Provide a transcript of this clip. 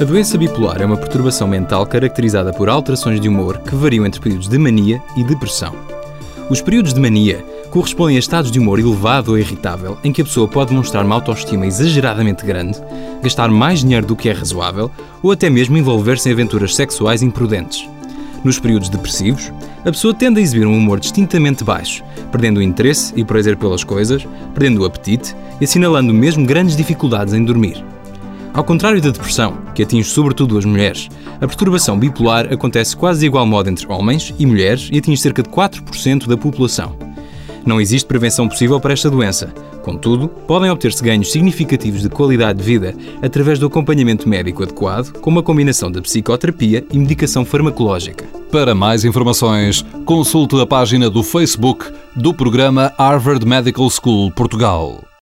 A doença bipolar é uma perturbação mental caracterizada por alterações de humor que variam entre períodos de mania e depressão. Os períodos de mania correspondem a estados de humor elevado ou irritável em que a pessoa pode demonstrar uma autoestima exageradamente grande, gastar mais dinheiro do que é razoável ou até mesmo envolver-se em aventuras sexuais imprudentes. Nos períodos depressivos, a pessoa tende a exibir um humor distintamente baixo, perdendo o interesse e prazer pelas coisas, perdendo o apetite e assinalando mesmo grandes dificuldades em dormir. Ao contrário da depressão, que atinge sobretudo as mulheres, a perturbação bipolar acontece quase de igual modo entre homens e mulheres e atinge cerca de 4% da população. Não existe prevenção possível para esta doença. Contudo, podem obter-se ganhos significativos de qualidade de vida através do acompanhamento médico adequado, com uma combinação de psicoterapia e medicação farmacológica. Para mais informações, consulte a página do Facebook do programa Harvard Medical School Portugal.